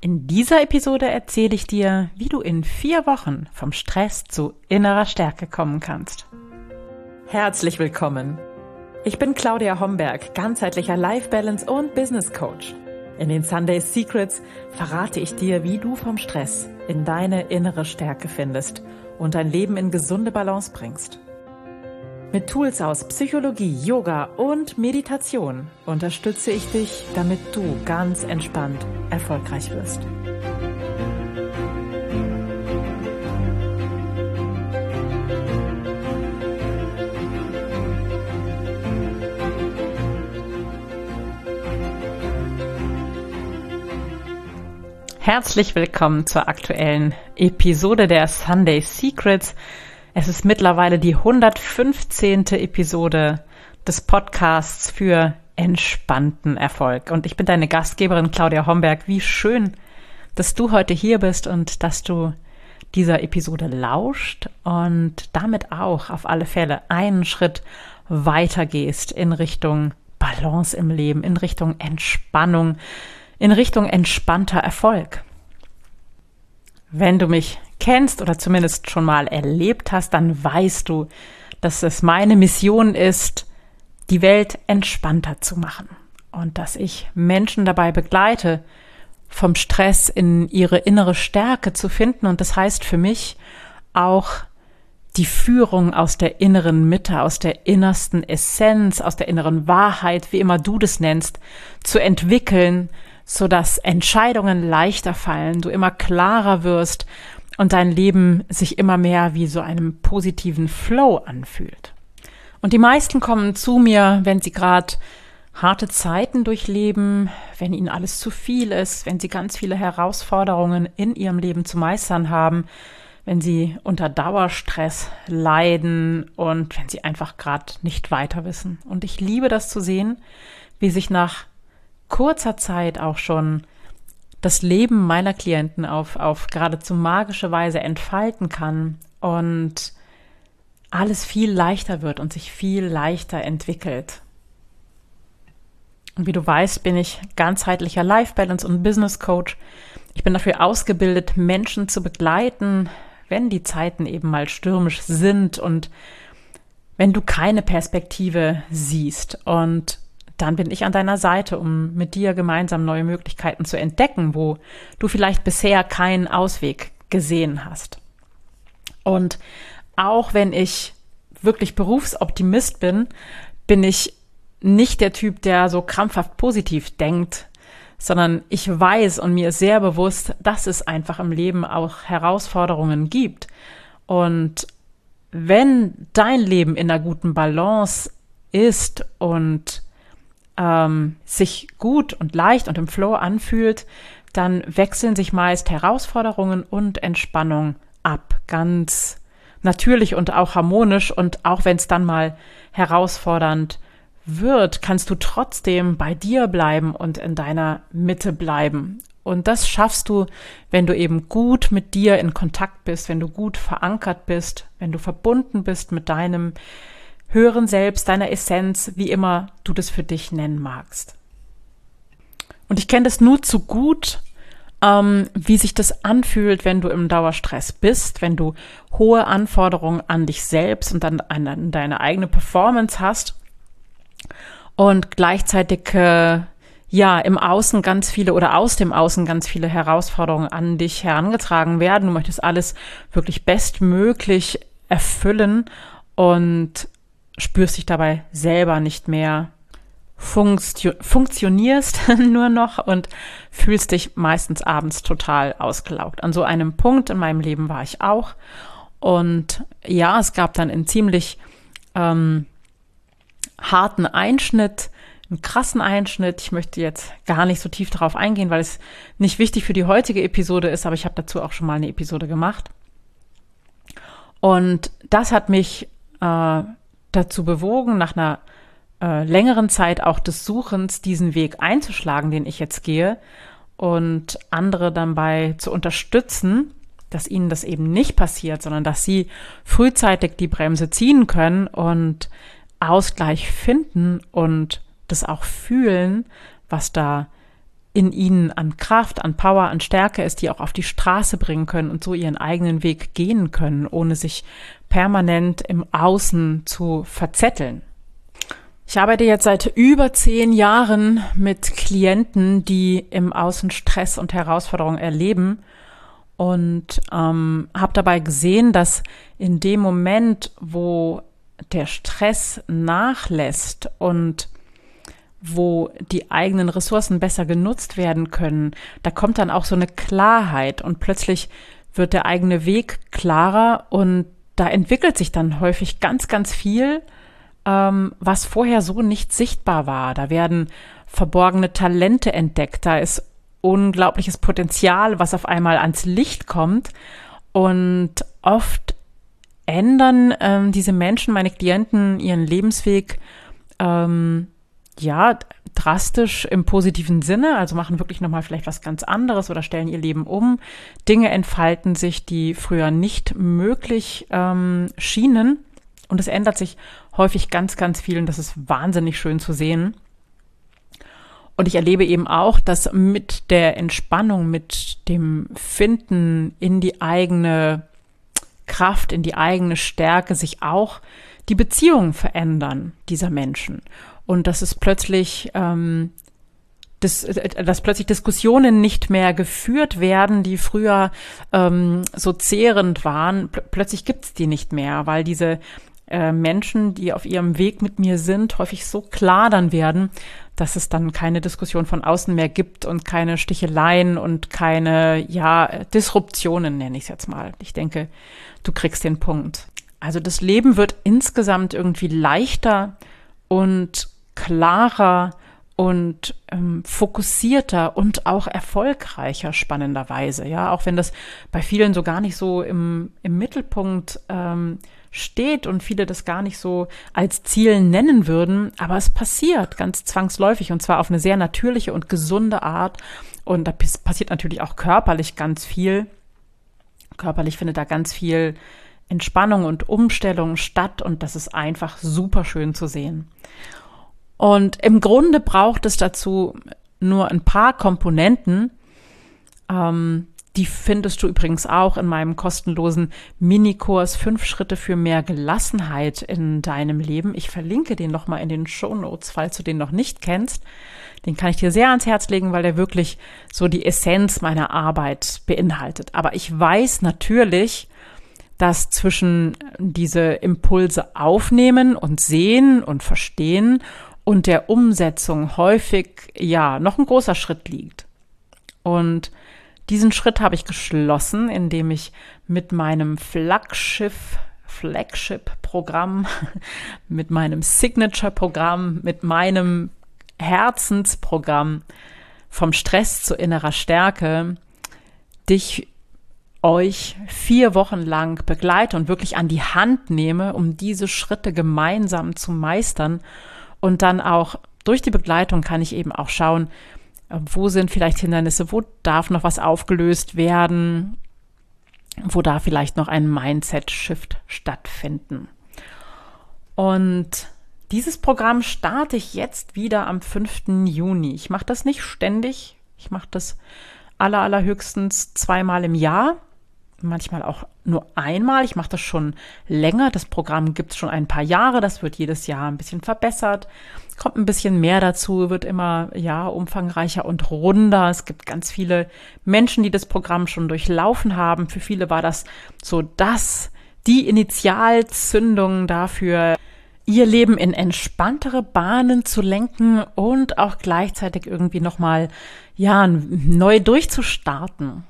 In dieser Episode erzähle ich dir, wie du in vier Wochen vom Stress zu innerer Stärke kommen kannst. Herzlich willkommen. Ich bin Claudia Homberg, ganzheitlicher Life Balance und Business Coach. In den Sunday Secrets verrate ich dir, wie du vom Stress in deine innere Stärke findest und dein Leben in gesunde Balance bringst. Mit Tools aus Psychologie, Yoga und Meditation unterstütze ich dich, damit du ganz entspannt erfolgreich wirst. Herzlich willkommen zur aktuellen Episode der Sunday Secrets. Es ist mittlerweile die 115. Episode des Podcasts für entspannten Erfolg. Und ich bin deine Gastgeberin Claudia Homberg. Wie schön, dass du heute hier bist und dass du dieser Episode lauscht und damit auch auf alle Fälle einen Schritt weiter gehst in Richtung Balance im Leben, in Richtung Entspannung, in Richtung entspannter Erfolg. Wenn du mich kennst oder zumindest schon mal erlebt hast, dann weißt du, dass es meine Mission ist, die Welt entspannter zu machen und dass ich Menschen dabei begleite, vom Stress in ihre innere Stärke zu finden. Und das heißt für mich auch die Führung aus der inneren Mitte, aus der innersten Essenz, aus der inneren Wahrheit, wie immer du das nennst, zu entwickeln, so dass Entscheidungen leichter fallen, du immer klarer wirst und dein Leben sich immer mehr wie so einem positiven Flow anfühlt. Und die meisten kommen zu mir, wenn sie gerade harte Zeiten durchleben, wenn ihnen alles zu viel ist, wenn sie ganz viele Herausforderungen in ihrem Leben zu meistern haben, wenn sie unter Dauerstress leiden und wenn sie einfach gerade nicht weiter wissen. Und ich liebe das zu sehen, wie sich nach kurzer Zeit auch schon das Leben meiner Klienten auf, auf geradezu magische Weise entfalten kann und alles viel leichter wird und sich viel leichter entwickelt. Und wie du weißt, bin ich ganzheitlicher Life Balance und Business Coach. Ich bin dafür ausgebildet, Menschen zu begleiten, wenn die Zeiten eben mal stürmisch sind und wenn du keine Perspektive siehst. Und dann bin ich an deiner Seite, um mit dir gemeinsam neue Möglichkeiten zu entdecken, wo du vielleicht bisher keinen Ausweg gesehen hast. Und auch wenn ich wirklich Berufsoptimist bin, bin ich nicht der Typ, der so krampfhaft positiv denkt, sondern ich weiß und mir ist sehr bewusst, dass es einfach im Leben auch Herausforderungen gibt. Und wenn dein Leben in einer guten Balance ist und ähm, sich gut und leicht und im Flow anfühlt, dann wechseln sich meist Herausforderungen und Entspannung ab. Ganz natürlich und auch harmonisch. Und auch wenn es dann mal herausfordernd wird, kannst du trotzdem bei dir bleiben und in deiner Mitte bleiben. Und das schaffst du, wenn du eben gut mit dir in Kontakt bist, wenn du gut verankert bist, wenn du verbunden bist mit deinem höheren Selbst, deiner Essenz, wie immer du das für dich nennen magst. Und ich kenne das nur zu gut, ähm, wie sich das anfühlt, wenn du im Dauerstress bist, wenn du hohe Anforderungen an dich selbst und an, an deine eigene Performance hast und gleichzeitig äh, ja im Außen ganz viele oder aus dem Außen ganz viele Herausforderungen an dich herangetragen werden. Du möchtest alles wirklich bestmöglich erfüllen und spürst dich dabei selber nicht mehr, funktionierst nur noch und fühlst dich meistens abends total ausgelaugt. An so einem Punkt in meinem Leben war ich auch. Und ja, es gab dann einen ziemlich ähm, harten Einschnitt, einen krassen Einschnitt. Ich möchte jetzt gar nicht so tief darauf eingehen, weil es nicht wichtig für die heutige Episode ist, aber ich habe dazu auch schon mal eine Episode gemacht. Und das hat mich äh, dazu bewogen, nach einer äh, längeren Zeit auch des Suchens diesen Weg einzuschlagen, den ich jetzt gehe und andere dabei zu unterstützen, dass ihnen das eben nicht passiert, sondern dass sie frühzeitig die Bremse ziehen können und Ausgleich finden und das auch fühlen, was da in ihnen an Kraft, an Power, an Stärke ist, die auch auf die Straße bringen können und so ihren eigenen Weg gehen können, ohne sich permanent im Außen zu verzetteln. Ich arbeite jetzt seit über zehn Jahren mit Klienten, die im Außen Stress und Herausforderungen erleben und ähm, habe dabei gesehen, dass in dem Moment, wo der Stress nachlässt und wo die eigenen Ressourcen besser genutzt werden können, da kommt dann auch so eine Klarheit und plötzlich wird der eigene Weg klarer und da entwickelt sich dann häufig ganz, ganz viel, ähm, was vorher so nicht sichtbar war. Da werden verborgene Talente entdeckt, da ist unglaubliches Potenzial, was auf einmal ans Licht kommt und oft ändern ähm, diese Menschen, meine Klienten, ihren Lebensweg ähm, ja drastisch im positiven Sinne, also machen wirklich nochmal vielleicht was ganz anderes oder stellen ihr Leben um. Dinge entfalten sich, die früher nicht möglich ähm, schienen. Und es ändert sich häufig ganz, ganz viel und das ist wahnsinnig schön zu sehen. Und ich erlebe eben auch, dass mit der Entspannung, mit dem Finden in die eigene Kraft, in die eigene Stärke sich auch die Beziehungen verändern dieser Menschen. Und dass es plötzlich, ähm, das, dass plötzlich Diskussionen nicht mehr geführt werden, die früher ähm, so zehrend waren. Pl plötzlich gibt's die nicht mehr, weil diese äh, Menschen, die auf ihrem Weg mit mir sind, häufig so klar dann werden, dass es dann keine Diskussion von außen mehr gibt und keine Sticheleien und keine, ja, Disruptionen, nenne ich es jetzt mal. Ich denke, du kriegst den Punkt. Also das Leben wird insgesamt irgendwie leichter und klarer und ähm, fokussierter und auch erfolgreicher spannenderweise. Ja, auch wenn das bei vielen so gar nicht so im, im Mittelpunkt ähm, steht und viele das gar nicht so als Ziel nennen würden, aber es passiert ganz zwangsläufig und zwar auf eine sehr natürliche und gesunde Art. Und da passiert natürlich auch körperlich ganz viel. Körperlich findet da ganz viel Entspannung und Umstellung statt und das ist einfach super schön zu sehen. Und im Grunde braucht es dazu nur ein paar Komponenten. Ähm, die findest du übrigens auch in meinem kostenlosen Minikurs Fünf Schritte für mehr Gelassenheit in deinem Leben. Ich verlinke den nochmal in den Show Notes, falls du den noch nicht kennst. Den kann ich dir sehr ans Herz legen, weil der wirklich so die Essenz meiner Arbeit beinhaltet. Aber ich weiß natürlich, dass zwischen diese Impulse aufnehmen und sehen und verstehen und der Umsetzung häufig ja noch ein großer Schritt liegt. Und diesen Schritt habe ich geschlossen, indem ich mit meinem Flaggschiff Flagship-Programm, mit meinem Signature-Programm, mit meinem Herzensprogramm vom Stress zu innerer Stärke dich euch vier Wochen lang begleite und wirklich an die Hand nehme, um diese Schritte gemeinsam zu meistern. Und dann auch durch die Begleitung kann ich eben auch schauen, wo sind vielleicht Hindernisse, wo darf noch was aufgelöst werden, wo darf vielleicht noch ein Mindset-Shift stattfinden. Und dieses Programm starte ich jetzt wieder am 5. Juni. Ich mache das nicht ständig. Ich mache das aller, allerhöchstens zweimal im Jahr manchmal auch nur einmal. Ich mache das schon länger. Das Programm gibt es schon ein paar Jahre. Das wird jedes Jahr ein bisschen verbessert. Kommt ein bisschen mehr dazu, wird immer ja umfangreicher und runder. Es gibt ganz viele Menschen, die das Programm schon durchlaufen haben. Für viele war das so das, die Initialzündung dafür, ihr Leben in entspanntere Bahnen zu lenken und auch gleichzeitig irgendwie nochmal, ja, neu durchzustarten.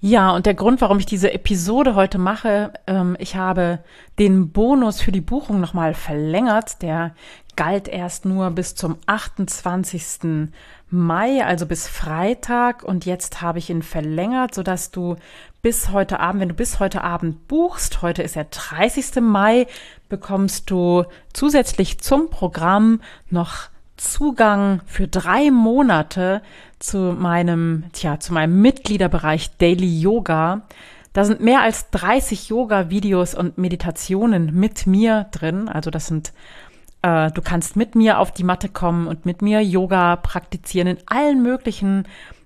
Ja, und der Grund, warum ich diese Episode heute mache, ähm, ich habe den Bonus für die Buchung nochmal verlängert. Der galt erst nur bis zum 28. Mai, also bis Freitag. Und jetzt habe ich ihn verlängert, sodass du bis heute Abend, wenn du bis heute Abend buchst, heute ist der 30. Mai, bekommst du zusätzlich zum Programm noch Zugang für drei Monate zu meinem, tja, zu meinem Mitgliederbereich Daily Yoga. Da sind mehr als 30 Yoga-Videos und Meditationen mit mir drin. Also das sind Äh, du kannst mit mir auf die Matte kommen und mit mir Yoga praktizieren in allen möglichen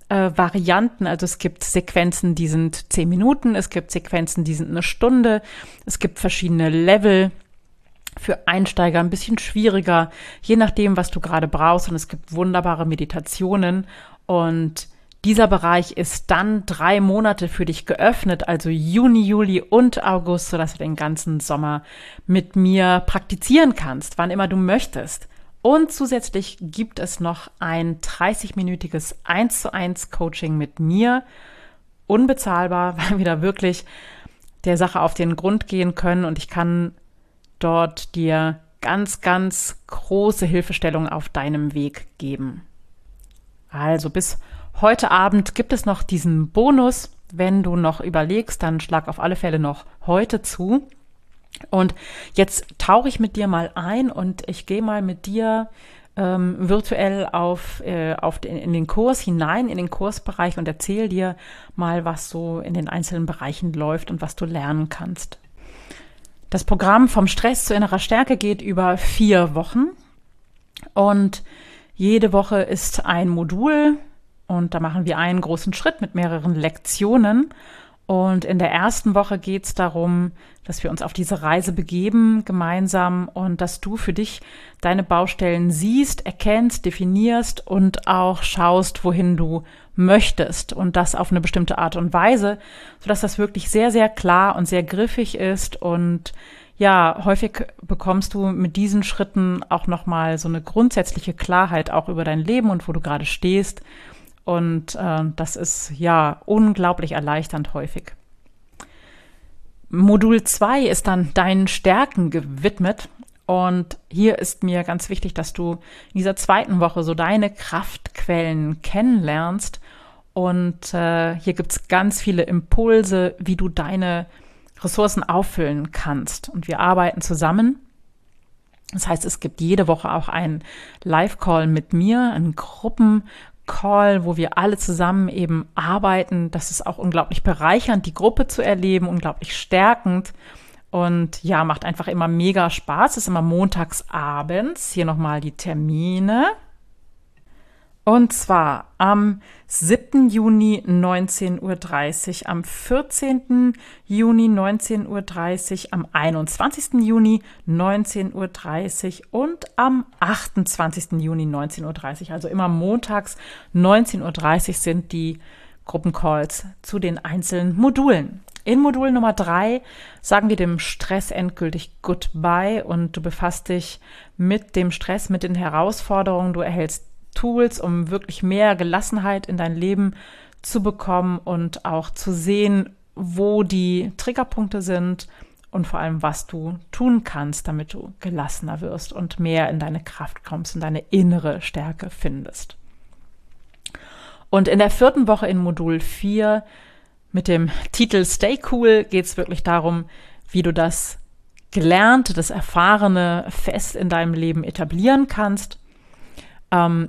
äh, Varianten. Also es gibt Sequenzen, die sind zehn Minuten, es gibt Sequenzen, die sind eine Stunde, es gibt verschiedene Level. Für Einsteiger ein bisschen schwieriger, je nachdem, was du gerade brauchst. Und es gibt wunderbare Meditationen. Und dieser Bereich ist dann drei Monate für dich geöffnet, also Juni, Juli und August, sodass du den ganzen Sommer mit mir praktizieren kannst, wann immer du möchtest. Und zusätzlich gibt es noch ein 30-minütiges 1 zu 1 Coaching mit mir. Unbezahlbar, weil wir da wirklich der Sache auf den Grund gehen können und ich kann dort dir ganz, ganz große Hilfestellung auf deinem Weg geben. Also bis Heute Abend gibt es noch diesen Bonus. Wenn du noch überlegst, dann schlag auf alle Fälle noch heute zu. Und jetzt tauche ich mit dir mal ein und ich gehe mal mit dir ähm, virtuell auf, äh, auf den, in den Kurs hinein, in den Kursbereich und erzähle dir mal, was so in den einzelnen Bereichen läuft und was du lernen kannst. Das Programm vom Stress zu innerer Stärke geht über vier Wochen und jede Woche ist ein Modul und da machen wir einen großen Schritt mit mehreren Lektionen. Und in der ersten Woche geht es darum, dass wir uns auf diese Reise begeben gemeinsam und dass du für dich deine Baustellen siehst, erkennst, definierst und auch schaust, wohin du möchtest. Und das auf eine bestimmte Art und Weise, sodass das wirklich sehr, sehr klar und sehr griffig ist. Und ja, häufig bekommst du mit diesen Schritten auch nochmal so eine grundsätzliche Klarheit auch über dein Leben und wo du gerade stehst und äh, das ist ja unglaublich erleichternd häufig. Modul 2 ist dann deinen Stärken gewidmet. Und hier ist mir ganz wichtig, dass du in dieser zweiten Woche so deine Kraftquellen kennenlernst. Und äh, hier gibt es ganz viele Impulse, wie du deine Ressourcen auffüllen kannst. Und wir arbeiten zusammen. Das heißt, es gibt jede Woche auch einen Live-Call mit mir, einen Gruppen Call, wo wir alle zusammen eben arbeiten. Das ist auch unglaublich bereichernd, die Gruppe zu erleben, unglaublich stärkend. Und ja, macht einfach immer mega Spaß. Es ist immer montags abends. Hier nochmal die Termine. Und zwar am 7. Juni 19.30 Uhr, am 14. Juni 19.30 Uhr, am 21. Juni 19.30 Uhr und am 28. Juni 19.30 Uhr. Also immer montags 19.30 Uhr sind die Gruppencalls zu den einzelnen Modulen. In Modul Nummer 3 sagen wir dem Stress endgültig Goodbye und du befasst dich mit dem Stress, mit den Herausforderungen. Du erhältst Tools, um wirklich mehr Gelassenheit in dein Leben zu bekommen und auch zu sehen, wo die Triggerpunkte sind und vor allem, was du tun kannst, damit du gelassener wirst und mehr in deine Kraft kommst und deine innere Stärke findest. Und in der vierten Woche in Modul 4 mit dem Titel Stay Cool geht es wirklich darum, wie du das Gelernte, das Erfahrene fest in deinem Leben etablieren kannst. Ähm,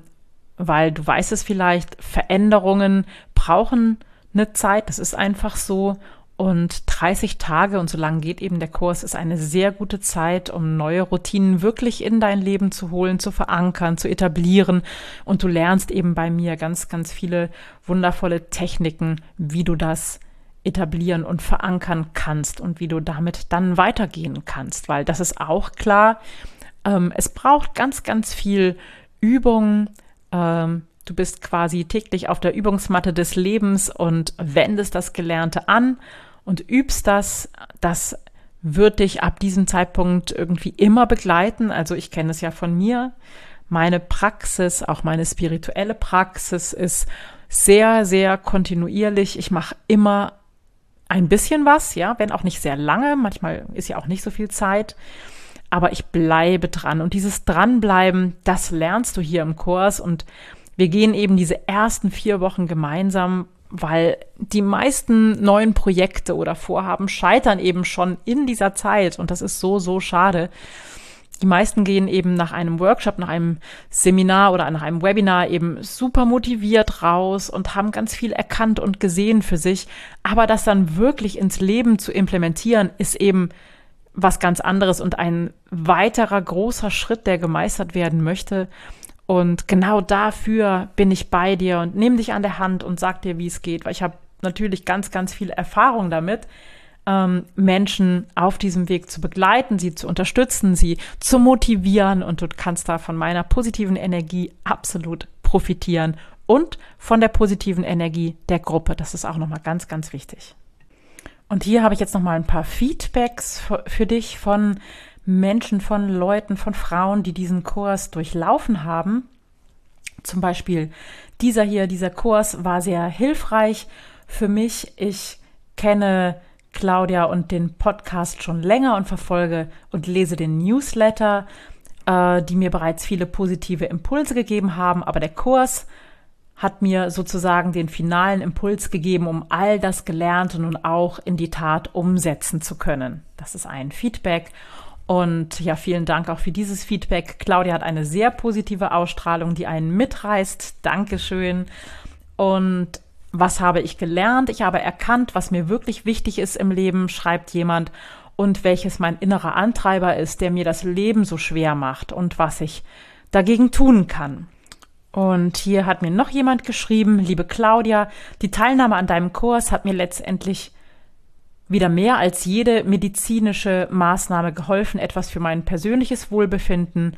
weil du weißt es vielleicht, Veränderungen brauchen eine Zeit, das ist einfach so. Und 30 Tage, und so lange geht eben der Kurs, ist eine sehr gute Zeit, um neue Routinen wirklich in dein Leben zu holen, zu verankern, zu etablieren. Und du lernst eben bei mir ganz, ganz viele wundervolle Techniken, wie du das etablieren und verankern kannst und wie du damit dann weitergehen kannst. Weil das ist auch klar, ähm, es braucht ganz, ganz viel Übung, ähm, du bist quasi täglich auf der Übungsmatte des Lebens und wendest das Gelernte an und übst das. Das wird dich ab diesem Zeitpunkt irgendwie immer begleiten. Also ich kenne es ja von mir. Meine Praxis, auch meine spirituelle Praxis ist sehr, sehr kontinuierlich. Ich mache immer ein bisschen was, ja, wenn auch nicht sehr lange. Manchmal ist ja auch nicht so viel Zeit aber ich bleibe dran. Und dieses Dranbleiben, das lernst du hier im Kurs. Und wir gehen eben diese ersten vier Wochen gemeinsam, weil die meisten neuen Projekte oder Vorhaben scheitern eben schon in dieser Zeit. Und das ist so, so schade. Die meisten gehen eben nach einem Workshop, nach einem Seminar oder nach einem Webinar eben super motiviert raus und haben ganz viel erkannt und gesehen für sich. Aber das dann wirklich ins Leben zu implementieren, ist eben was ganz anderes und ein weiterer großer Schritt, der gemeistert werden möchte. Und genau dafür bin ich bei dir und nehme dich an der Hand und sag dir, wie es geht, weil ich habe natürlich ganz, ganz viel Erfahrung damit, ähm, Menschen auf diesem Weg zu begleiten, sie zu unterstützen, sie zu motivieren und du kannst da von meiner positiven Energie absolut profitieren und von der positiven Energie der Gruppe. Das ist auch nochmal ganz, ganz wichtig. Und hier habe ich jetzt nochmal ein paar Feedbacks für, dich von Menschen, von Leuten, von Frauen, die diesen Kurs durchlaufen haben. Zum Beispiel dieser hier, dieser Kurs war sehr hilfreich für mich. Ich kenne Claudia und den Podcast schon länger und verfolge und lese den Newsletter, äh, die mir bereits viele positive Impulse gegeben haben. Aber der Kurs hat mir sozusagen den finalen Impuls gegeben, um all das Gelernte nun auch in die Tat umsetzen zu können. Das ist ein Feedback. Und ja, vielen Dank auch für dieses Feedback. Claudia hat eine sehr positive Ausstrahlung, die einen mitreißt. Dankeschön. Und was habe ich gelernt? Ich habe erkannt, was mir wirklich wichtig ist im Leben, schreibt jemand, und welches mein innerer Antreiber ist, der mir das Leben so schwer macht und was ich dagegen tun kann. Und hier hat mir noch jemand geschrieben, liebe Claudia, die Teilnahme an deinem Kurs hat mir letztendlich wieder mehr als jede medizinische Maßnahme geholfen, etwas für mein persönliches Wohlbefinden,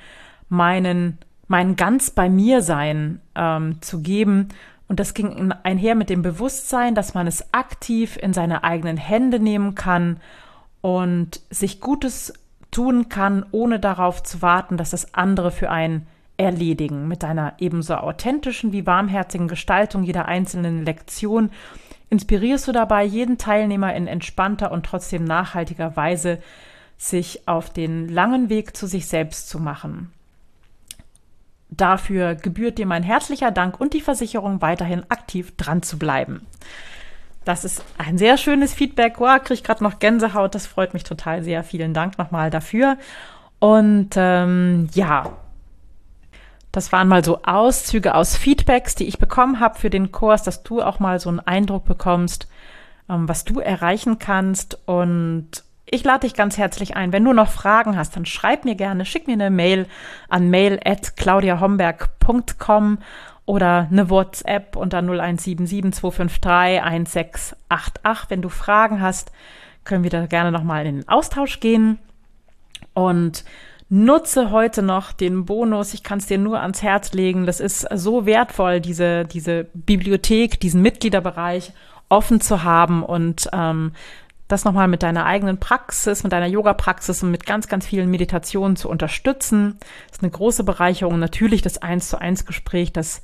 meinen, mein ganz bei mir sein ähm, zu geben. Und das ging einher mit dem Bewusstsein, dass man es aktiv in seine eigenen Hände nehmen kann und sich Gutes tun kann, ohne darauf zu warten, dass das andere für einen erledigen. Mit deiner ebenso authentischen wie warmherzigen Gestaltung jeder einzelnen Lektion inspirierst du dabei jeden Teilnehmer in entspannter und trotzdem nachhaltiger Weise, sich auf den langen Weg zu sich selbst zu machen. Dafür gebührt dir mein herzlicher Dank und die Versicherung, weiterhin aktiv dran zu bleiben. Das ist ein sehr schönes Feedback. Wow, kriege ich gerade noch Gänsehaut. Das freut mich total sehr. Vielen Dank nochmal dafür. Und ähm, ja, das waren mal so Auszüge aus Feedbacks, die ich bekommen habe für den Kurs, dass du auch mal so einen Eindruck bekommst, ähm, was du erreichen kannst. Und ich lade dich ganz herzlich ein. Wenn du noch Fragen hast, dann schreib mir gerne, schick mir eine Mail an mail@claudiahomberg.com oder eine WhatsApp unter 0177 253 1688. Wenn du Fragen hast, können wir da gerne nochmal in den Austausch gehen. Und Nutze heute noch den Bonus. Ich kann es dir nur ans Herz legen. Das ist so wertvoll, diese, diese Bibliothek, diesen Mitgliederbereich offen zu haben und ähm, das nochmal mit deiner eigenen Praxis, mit deiner Yoga-Praxis und mit ganz, ganz vielen Meditationen zu unterstützen. Das ist eine große Bereicherung. Natürlich das Eins zu eins Gespräch, das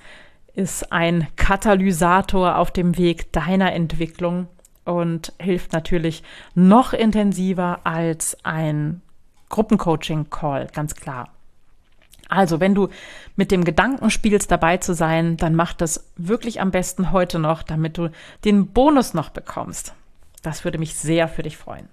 ist ein Katalysator auf dem Weg deiner Entwicklung und hilft natürlich noch intensiver als ein Gruppencoaching-Call, ganz klar. Also, wenn du mit dem Gedanken spielst, dabei zu sein, dann mach das wirklich am besten heute noch, damit du den Bonus noch bekommst. Das würde mich sehr für dich freuen.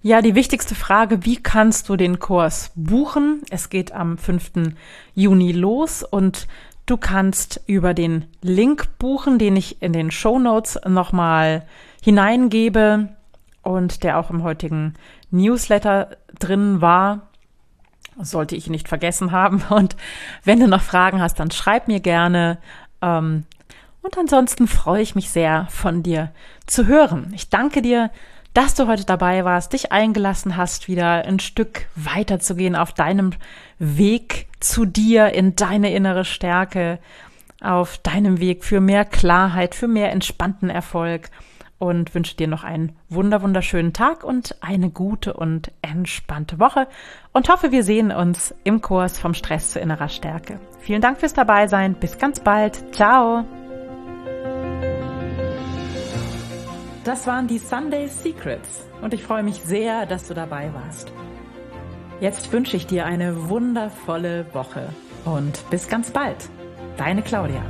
Ja, die wichtigste Frage, wie kannst du den Kurs buchen? Es geht am 5. Juni los und du kannst über den Link buchen, den ich in den Show Notes nochmal hineingebe und der auch im heutigen Newsletter drin war. Sollte ich nicht vergessen haben. Und wenn du noch Fragen hast, dann schreib mir gerne. Ähm, und ansonsten freue ich mich sehr, von dir zu hören. Ich danke dir, dass du heute dabei warst, dich eingelassen hast, wieder ein Stück weiter zu gehen auf deinem Weg zu dir, in deine innere Stärke, auf deinem Weg für mehr Klarheit, für mehr entspannten Erfolg und wünsche dir noch einen wunder wunderschönen Tag und eine gute und entspannte Woche und hoffe, wir sehen uns im Kurs vom Stress zu innerer Stärke. Vielen Dank fürs Dabeisein. Bis ganz bald. Ciao. Das waren die Sunday Secrets und ich freue mich sehr, dass du dabei warst. Jetzt wünsche ich dir eine wundervolle Woche und bis ganz bald. Deine Claudia.